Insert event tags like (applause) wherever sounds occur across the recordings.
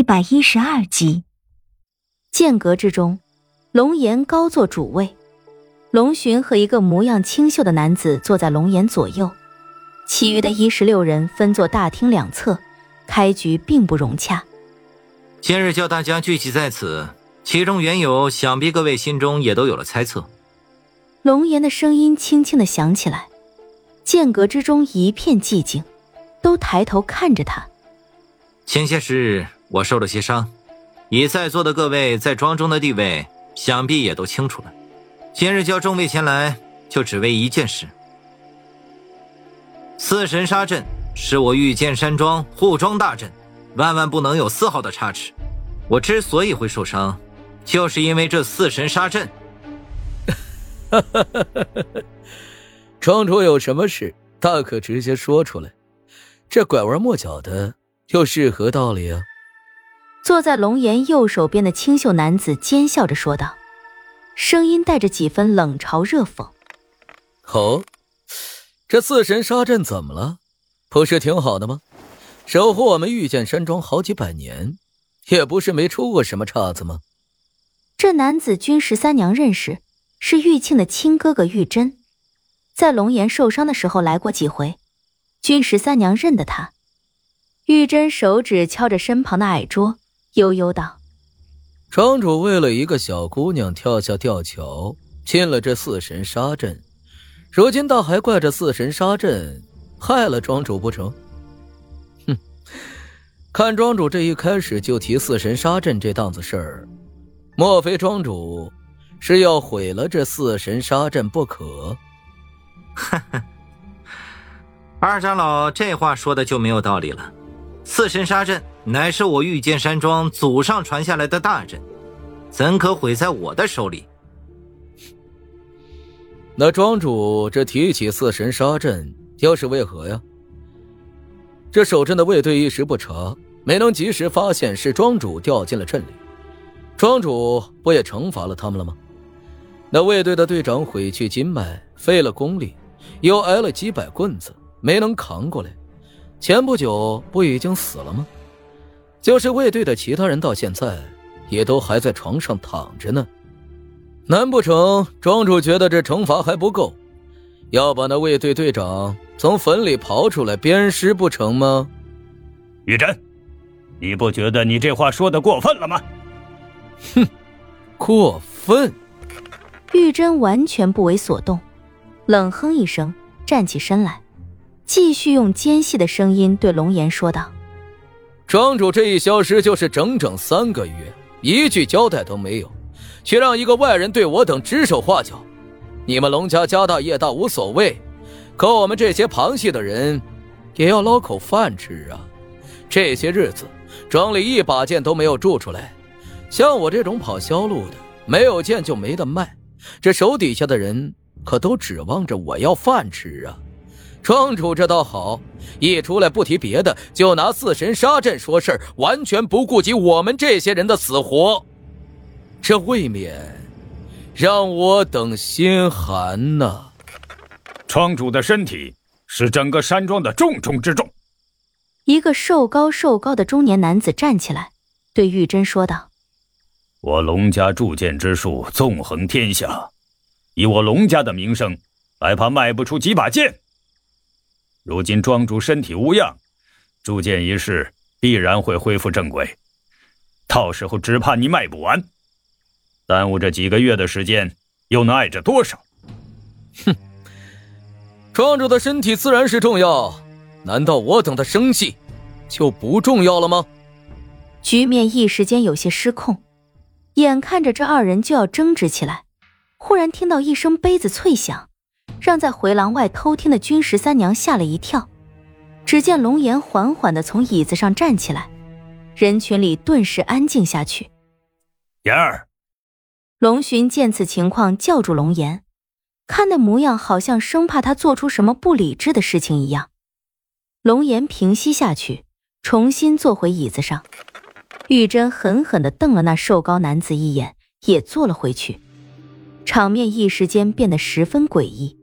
一百一十二集，剑阁之中，龙岩高坐主位，龙寻和一个模样清秀的男子坐在龙岩左右，其余的一十六人分坐大厅两侧，开局并不融洽。今日叫大家聚集在此，其中缘由，想必各位心中也都有了猜测。龙岩的声音轻轻的响起来，剑阁之中一片寂静，都抬头看着他。前些时日，我受了些伤，以在座的各位在庄中的地位，想必也都清楚了。今日叫众位前来，就只为一件事。四神杀阵是我御剑山庄护庄大阵，万万不能有丝毫的差池。我之所以会受伤，就是因为这四神杀阵。(laughs) 庄主有什么事，大可直接说出来，这拐弯抹角的。又是何道理啊？坐在龙岩右手边的清秀男子奸笑着说道，声音带着几分冷嘲热讽。哦，这四神杀阵怎么了？不是挺好的吗？守护我们御剑山庄好几百年，也不是没出过什么岔子吗？这男子君十三娘认识，是玉庆的亲哥哥玉珍，在龙岩受伤的时候来过几回，君十三娘认得他。玉珍手指敲着身旁的矮桌，悠悠道：“庄主为了一个小姑娘跳下吊桥，进了这四神杀阵，如今倒还怪这四神杀阵害了庄主不成？哼！看庄主这一开始就提四神杀阵这档子事儿，莫非庄主是要毁了这四神杀阵不可？” (laughs) 哈哈，二长老这话说的就没有道理了。四神杀阵乃是我御剑山庄祖上传下来的大阵，怎可毁在我的手里？那庄主这提起四神杀阵，又是为何呀？这守阵的卫队一时不察，没能及时发现是庄主掉进了阵里，庄主不也惩罚了他们了吗？那卫队的队长毁去筋脉，废了功力，又挨了几百棍子，没能扛过来。前不久不已经死了吗？就是卫队的其他人，到现在也都还在床上躺着呢。难不成庄主觉得这惩罚还不够，要把那卫队队长从坟里刨出来鞭尸不成吗？玉珍，你不觉得你这话说的过分了吗？哼，过分！玉珍完全不为所动，冷哼一声，站起身来。继续用尖细的声音对龙岩说道：“庄主这一消失就是整整三个月，一句交代都没有，却让一个外人对我等指手画脚。你们龙家家大业大无所谓，可我们这些旁系的人，也要捞口饭吃啊！这些日子庄里一把剑都没有铸出来，像我这种跑销路的，没有剑就没得卖，这手底下的人可都指望着我要饭吃啊！”庄主这倒好，一出来不提别的，就拿四神杀阵说事儿，完全不顾及我们这些人的死活，这未免让我等心寒呐。庄主的身体是整个山庄的重中之重。一个瘦高瘦高的中年男子站起来，对玉珍说道：“我龙家铸剑之术纵横天下，以我龙家的名声，还怕卖不出几把剑？”如今庄主身体无恙，铸剑一事必然会恢复正轨。到时候只怕你卖不完，耽误这几个月的时间，又能碍着多少？哼！庄主的身体自然是重要，难道我等的生计就不重要了吗？局面一时间有些失控，眼看着这二人就要争执起来，忽然听到一声杯子脆响。让在回廊外偷听的君十三娘吓了一跳，只见龙颜缓缓的从椅子上站起来，人群里顿时安静下去。妍儿，龙寻见此情况，叫住龙颜，看那模样，好像生怕他做出什么不理智的事情一样。龙颜平息下去，重新坐回椅子上。玉珍狠狠地瞪了那瘦高男子一眼，也坐了回去。场面一时间变得十分诡异。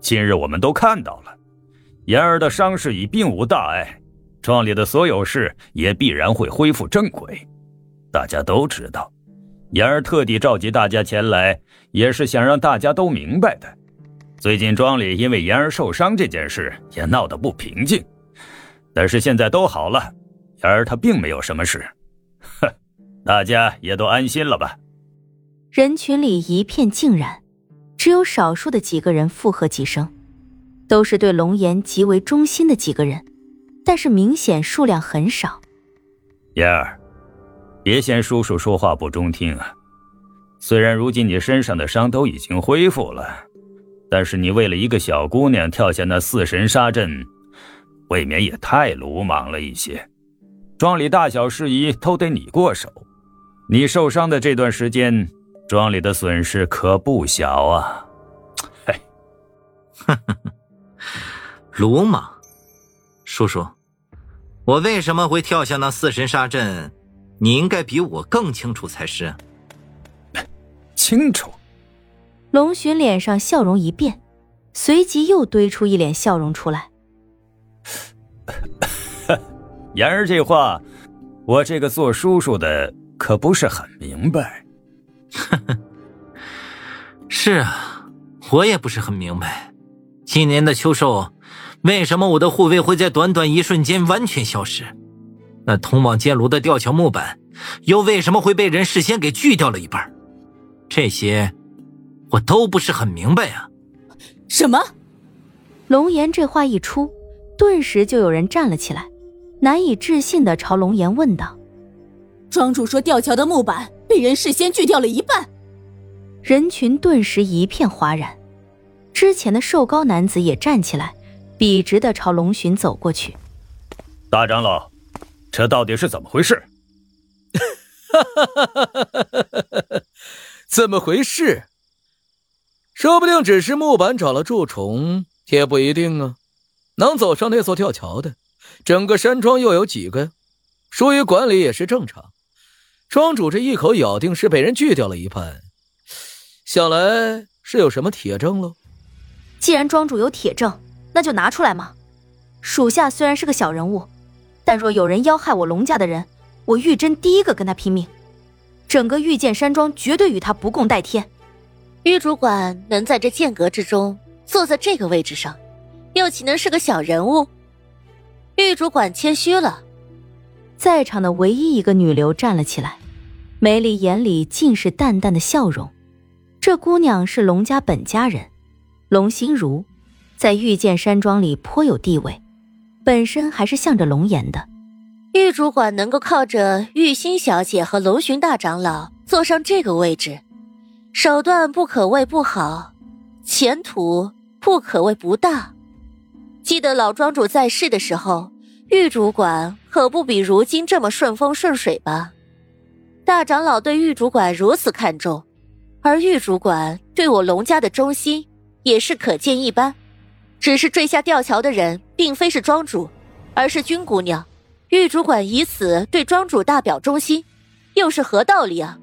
今日我们都看到了，言儿的伤势已并无大碍，庄里的所有事也必然会恢复正轨。大家都知道，言儿特地召集大家前来，也是想让大家都明白的。最近庄里因为言儿受伤这件事也闹得不平静，但是现在都好了，言儿他并没有什么事，哼，(laughs) 大家也都安心了吧？人群里一片静然，只有少数的几个人附和几声，都是对龙岩极为忠心的几个人，但是明显数量很少。言儿。别嫌叔叔说话不中听啊！虽然如今你身上的伤都已经恢复了，但是你为了一个小姑娘跳下那四神杀阵，未免也太鲁莽了一些。庄里大小事宜都得你过手，你受伤的这段时间，庄里的损失可不小啊！(laughs) 嘿，(laughs) 鲁莽，叔叔，我为什么会跳下那四神杀阵？你应该比我更清楚才是。(laughs) 清楚。龙寻脸上笑容一变，随即又堆出一脸笑容出来。言儿这话，我这个做叔叔的可不是很明白。(laughs) 是啊，我也不是很明白，今年的秋收，为什么我的护卫会在短短一瞬间完全消失？那通往剑炉的吊桥木板，又为什么会被人事先给锯掉了一半？这些，我都不是很明白呀。什么？龙岩这话一出，顿时就有人站了起来，难以置信的朝龙岩问道：“庄主说吊桥的木板被人事先锯掉了一半？”人群顿时一片哗然。之前的瘦高男子也站起来，笔直的朝龙巡走过去。大长老。这到底是怎么回事？(laughs) 怎么回事？说不定只是木板长了蛀虫，也不一定啊。能走上那座吊桥的，整个山庄又有几个？疏于管理也是正常。庄主这一口咬定是被人锯掉了一半，想来是有什么铁证喽。既然庄主有铁证，那就拿出来嘛。属下虽然是个小人物。但若有人要害我龙家的人，我玉珍第一个跟他拼命。整个御剑山庄绝对与他不共戴天。玉主管能在这剑阁之中坐在这个位置上，又岂能是个小人物？玉主管谦虚了。在场的唯一一个女流站了起来，梅里眼里尽是淡淡的笑容。这姑娘是龙家本家人，龙心如，在玉剑山庄里颇有地位。本身还是向着龙岩的，玉主管能够靠着玉心小姐和龙巡大长老坐上这个位置，手段不可谓不好，前途不可谓不大。记得老庄主在世的时候，玉主管可不比如今这么顺风顺水吧？大长老对玉主管如此看重，而玉主管对我龙家的忠心也是可见一斑。只是坠下吊桥的人，并非是庄主，而是君姑娘。玉主管以此对庄主大表忠心，又是何道理啊？